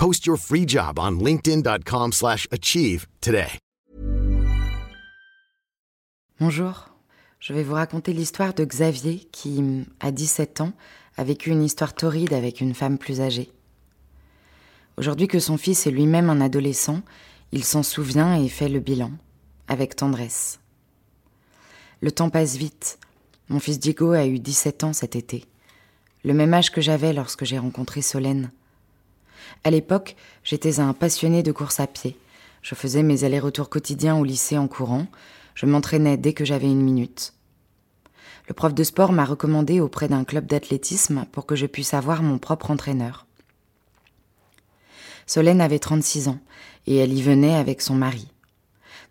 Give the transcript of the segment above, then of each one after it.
Post your free job on linkedin.com/achieve slash achieve today. Bonjour. Je vais vous raconter l'histoire de Xavier qui, à 17 ans, a vécu une histoire torride avec une femme plus âgée. Aujourd'hui que son fils est lui-même un adolescent, il s'en souvient et fait le bilan, avec tendresse. Le temps passe vite. Mon fils Diego a eu 17 ans cet été, le même âge que j'avais lorsque j'ai rencontré Solène. À l'époque, j'étais un passionné de course à pied. Je faisais mes allers-retours quotidiens au lycée en courant. Je m'entraînais dès que j'avais une minute. Le prof de sport m'a recommandé auprès d'un club d'athlétisme pour que je puisse avoir mon propre entraîneur. Solène avait 36 ans et elle y venait avec son mari.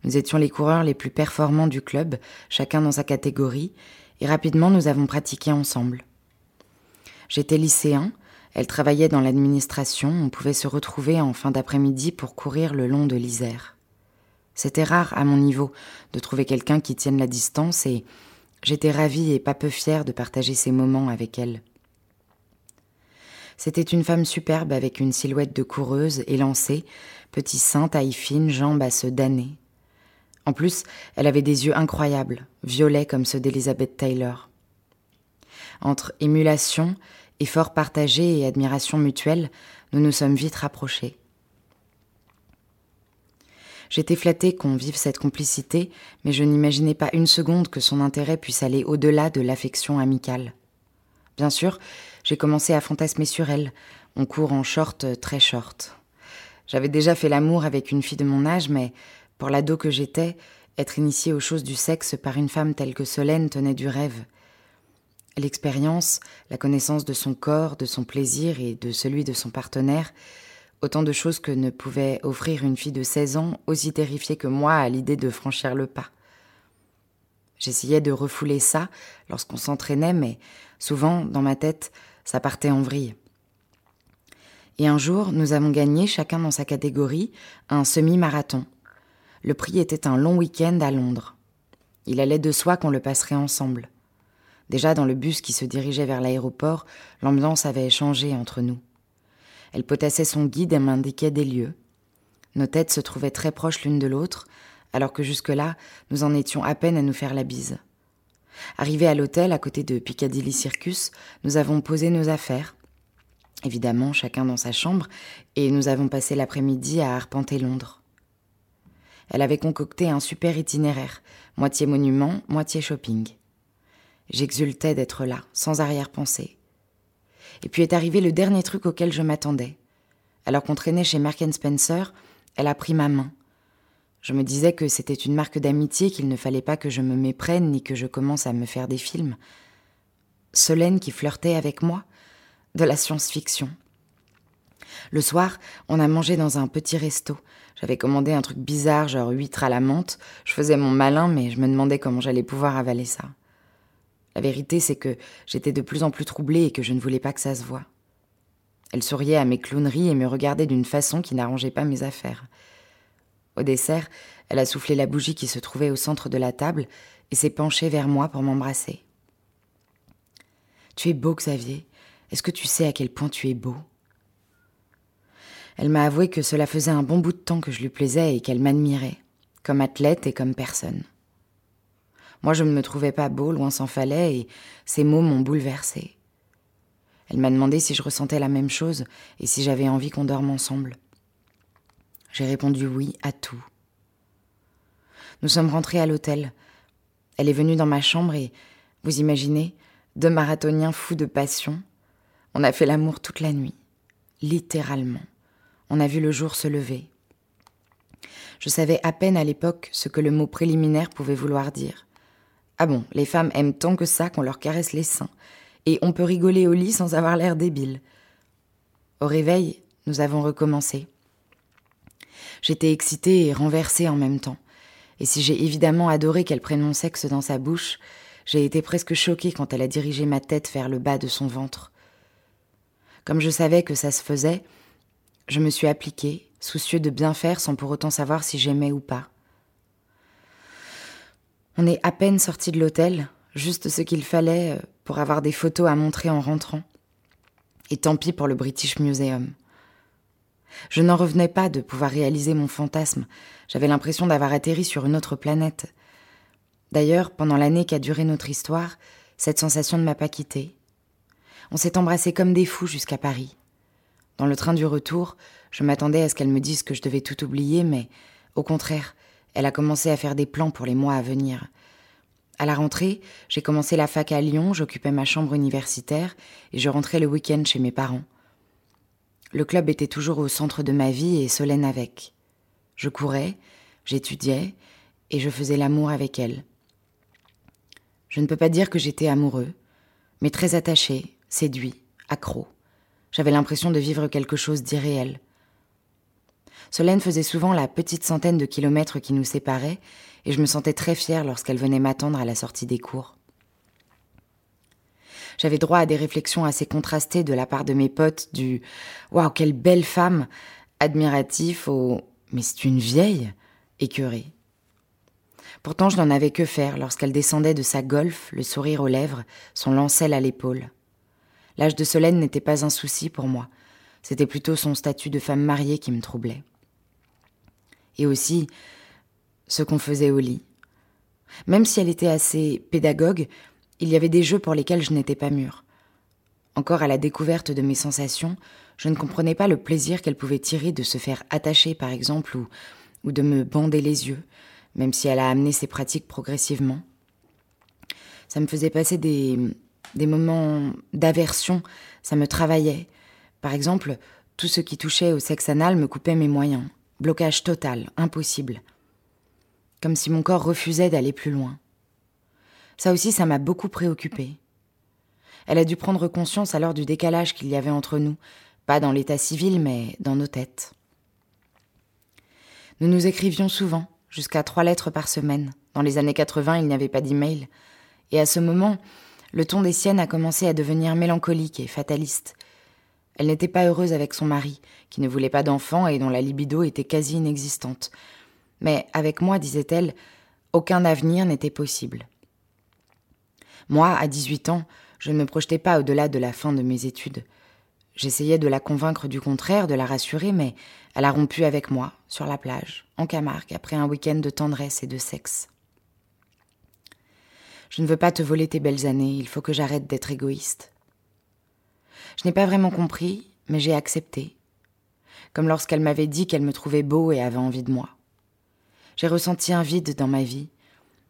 Nous étions les coureurs les plus performants du club, chacun dans sa catégorie, et rapidement nous avons pratiqué ensemble. J'étais lycéen, elle travaillait dans l'administration, on pouvait se retrouver en fin d'après-midi pour courir le long de l'Isère. C'était rare à mon niveau de trouver quelqu'un qui tienne la distance et j'étais ravie et pas peu fière de partager ces moments avec elle. C'était une femme superbe avec une silhouette de coureuse, élancée, petit sein, taille fine, jambes à se damner. En plus, elle avait des yeux incroyables, violets comme ceux d'Elizabeth Taylor. Entre émulation, effort partagé et admiration mutuelle, nous nous sommes vite rapprochés. J'étais flattée qu'on vive cette complicité, mais je n'imaginais pas une seconde que son intérêt puisse aller au-delà de l'affection amicale. Bien sûr, j'ai commencé à fantasmer sur elle. On court en short très short. J'avais déjà fait l'amour avec une fille de mon âge, mais pour l'ado que j'étais, être initiée aux choses du sexe par une femme telle que Solène tenait du rêve. L'expérience, la connaissance de son corps, de son plaisir et de celui de son partenaire, autant de choses que ne pouvait offrir une fille de 16 ans, aussi terrifiée que moi à l'idée de franchir le pas. J'essayais de refouler ça lorsqu'on s'entraînait, mais souvent, dans ma tête, ça partait en vrille. Et un jour, nous avons gagné, chacun dans sa catégorie, un semi-marathon. Le prix était un long week-end à Londres. Il allait de soi qu'on le passerait ensemble. Déjà dans le bus qui se dirigeait vers l'aéroport, l'ambiance avait changé entre nous. Elle potassait son guide et m'indiquait des lieux. Nos têtes se trouvaient très proches l'une de l'autre, alors que jusque-là, nous en étions à peine à nous faire la bise. Arrivés à l'hôtel, à côté de Piccadilly Circus, nous avons posé nos affaires, évidemment chacun dans sa chambre, et nous avons passé l'après-midi à arpenter Londres. Elle avait concocté un super itinéraire, moitié monument, moitié shopping. J'exultais d'être là, sans arrière-pensée. Et puis est arrivé le dernier truc auquel je m'attendais. Alors qu'on traînait chez Merck Spencer, elle a pris ma main. Je me disais que c'était une marque d'amitié, qu'il ne fallait pas que je me méprenne ni que je commence à me faire des films. Solène qui flirtait avec moi De la science-fiction. Le soir, on a mangé dans un petit resto. J'avais commandé un truc bizarre, genre huître à la menthe. Je faisais mon malin, mais je me demandais comment j'allais pouvoir avaler ça. La vérité, c'est que j'étais de plus en plus troublée et que je ne voulais pas que ça se voie. Elle souriait à mes clowneries et me regardait d'une façon qui n'arrangeait pas mes affaires. Au dessert, elle a soufflé la bougie qui se trouvait au centre de la table et s'est penchée vers moi pour m'embrasser. Tu es beau, Xavier. Est-ce que tu sais à quel point tu es beau? Elle m'a avoué que cela faisait un bon bout de temps que je lui plaisais et qu'elle m'admirait, comme athlète et comme personne. Moi, je ne me trouvais pas beau, loin s'en fallait, et ces mots m'ont bouleversée. Elle m'a demandé si je ressentais la même chose et si j'avais envie qu'on dorme ensemble. J'ai répondu oui à tout. Nous sommes rentrés à l'hôtel. Elle est venue dans ma chambre et, vous imaginez, deux marathoniens fous de passion. On a fait l'amour toute la nuit, littéralement. On a vu le jour se lever. Je savais à peine à l'époque ce que le mot préliminaire pouvait vouloir dire. Ah bon, les femmes aiment tant que ça qu'on leur caresse les seins, et on peut rigoler au lit sans avoir l'air débile. Au réveil, nous avons recommencé. J'étais excitée et renversée en même temps. Et si j'ai évidemment adoré qu'elle prenne mon sexe dans sa bouche, j'ai été presque choquée quand elle a dirigé ma tête vers le bas de son ventre. Comme je savais que ça se faisait, je me suis appliquée, soucieux de bien faire sans pour autant savoir si j'aimais ou pas. On est à peine sorti de l'hôtel, juste ce qu'il fallait euh, pour avoir des photos à montrer en rentrant. Et tant pis pour le British Museum. Je n'en revenais pas de pouvoir réaliser mon fantasme. J'avais l'impression d'avoir atterri sur une autre planète. D'ailleurs, pendant l'année qu'a duré notre histoire, cette sensation ne m'a pas quittée. On s'est embrassés comme des fous jusqu'à Paris. Dans le train du retour, je m'attendais à ce qu'elle me dise que je devais tout oublier, mais au contraire, elle a commencé à faire des plans pour les mois à venir. À la rentrée, j'ai commencé la fac à Lyon, j'occupais ma chambre universitaire et je rentrais le week-end chez mes parents. Le club était toujours au centre de ma vie et Solène avec. Je courais, j'étudiais et je faisais l'amour avec elle. Je ne peux pas dire que j'étais amoureux, mais très attaché, séduit, accro. J'avais l'impression de vivre quelque chose d'irréel. Solène faisait souvent la petite centaine de kilomètres qui nous séparaient, et je me sentais très fière lorsqu'elle venait m'attendre à la sortie des cours. J'avais droit à des réflexions assez contrastées de la part de mes potes du Waouh, quelle belle femme admiratif au Mais c'est une vieille écœurée. Pourtant, je n'en avais que faire lorsqu'elle descendait de sa golf, le sourire aux lèvres, son lancel à l'épaule. L'âge de Solène n'était pas un souci pour moi. C'était plutôt son statut de femme mariée qui me troublait et aussi ce qu'on faisait au lit. Même si elle était assez pédagogue, il y avait des jeux pour lesquels je n'étais pas mûre. Encore à la découverte de mes sensations, je ne comprenais pas le plaisir qu'elle pouvait tirer de se faire attacher, par exemple, ou, de me bander les yeux, même si elle a amené ses pratiques progressivement. Ça me faisait passer des, des moments d'aversion, ça me travaillait. Par exemple, tout ce qui touchait au sexe anal me coupait mes moyens. Blocage total, impossible. Comme si mon corps refusait d'aller plus loin. Ça aussi, ça m'a beaucoup préoccupée. Elle a dû prendre conscience alors du décalage qu'il y avait entre nous, pas dans l'état civil, mais dans nos têtes. Nous nous écrivions souvent, jusqu'à trois lettres par semaine. Dans les années 80, il n'y avait pas d'email. Et à ce moment, le ton des siennes a commencé à devenir mélancolique et fataliste, elle n'était pas heureuse avec son mari, qui ne voulait pas d'enfants et dont la libido était quasi inexistante. Mais avec moi, disait-elle, aucun avenir n'était possible. Moi, à 18 ans, je ne me projetais pas au-delà de la fin de mes études. J'essayais de la convaincre du contraire, de la rassurer, mais elle a rompu avec moi, sur la plage, en Camargue, après un week-end de tendresse et de sexe. Je ne veux pas te voler tes belles années, il faut que j'arrête d'être égoïste. Je n'ai pas vraiment compris, mais j'ai accepté. Comme lorsqu'elle m'avait dit qu'elle me trouvait beau et avait envie de moi. J'ai ressenti un vide dans ma vie,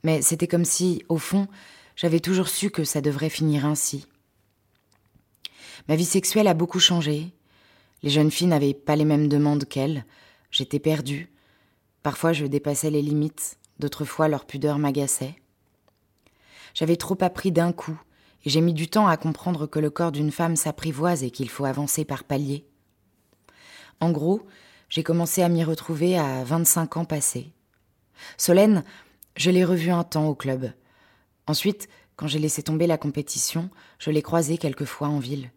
mais c'était comme si, au fond, j'avais toujours su que ça devrait finir ainsi. Ma vie sexuelle a beaucoup changé. Les jeunes filles n'avaient pas les mêmes demandes qu'elles. J'étais perdue. Parfois je dépassais les limites, d'autres fois leur pudeur m'agaçait. J'avais trop appris d'un coup, j'ai mis du temps à comprendre que le corps d'une femme s'apprivoise et qu'il faut avancer par paliers. En gros, j'ai commencé à m'y retrouver à 25 ans passés. Solène, je l'ai revue un temps au club. Ensuite, quand j'ai laissé tomber la compétition, je l'ai croisée quelquefois en ville,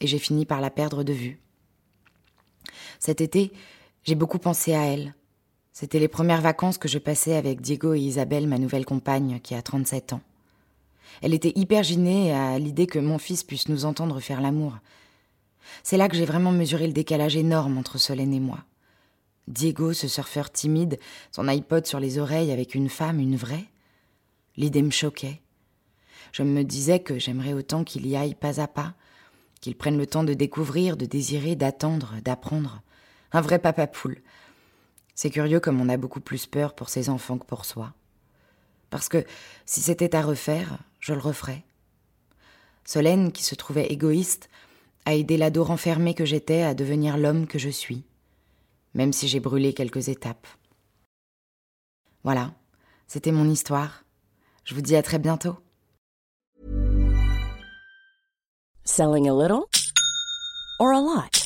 et j'ai fini par la perdre de vue. Cet été, j'ai beaucoup pensé à elle. C'était les premières vacances que je passais avec Diego et Isabelle, ma nouvelle compagne, qui a 37 ans. Elle était hyper gênée à l'idée que mon fils puisse nous entendre faire l'amour. C'est là que j'ai vraiment mesuré le décalage énorme entre Solène et moi. Diego, ce surfeur timide, son iPod sur les oreilles avec une femme, une vraie. L'idée me choquait. Je me disais que j'aimerais autant qu'il y aille pas à pas, qu'il prenne le temps de découvrir, de désirer, d'attendre, d'apprendre. Un vrai papa poule. C'est curieux comme on a beaucoup plus peur pour ses enfants que pour soi. Parce que si c'était à refaire, je le referais. Solène, qui se trouvait égoïste, a aidé l'ado renfermé que j'étais à devenir l'homme que je suis même si j'ai brûlé quelques étapes. Voilà, c'était mon histoire. Je vous dis à très bientôt. Selling a little or a lot?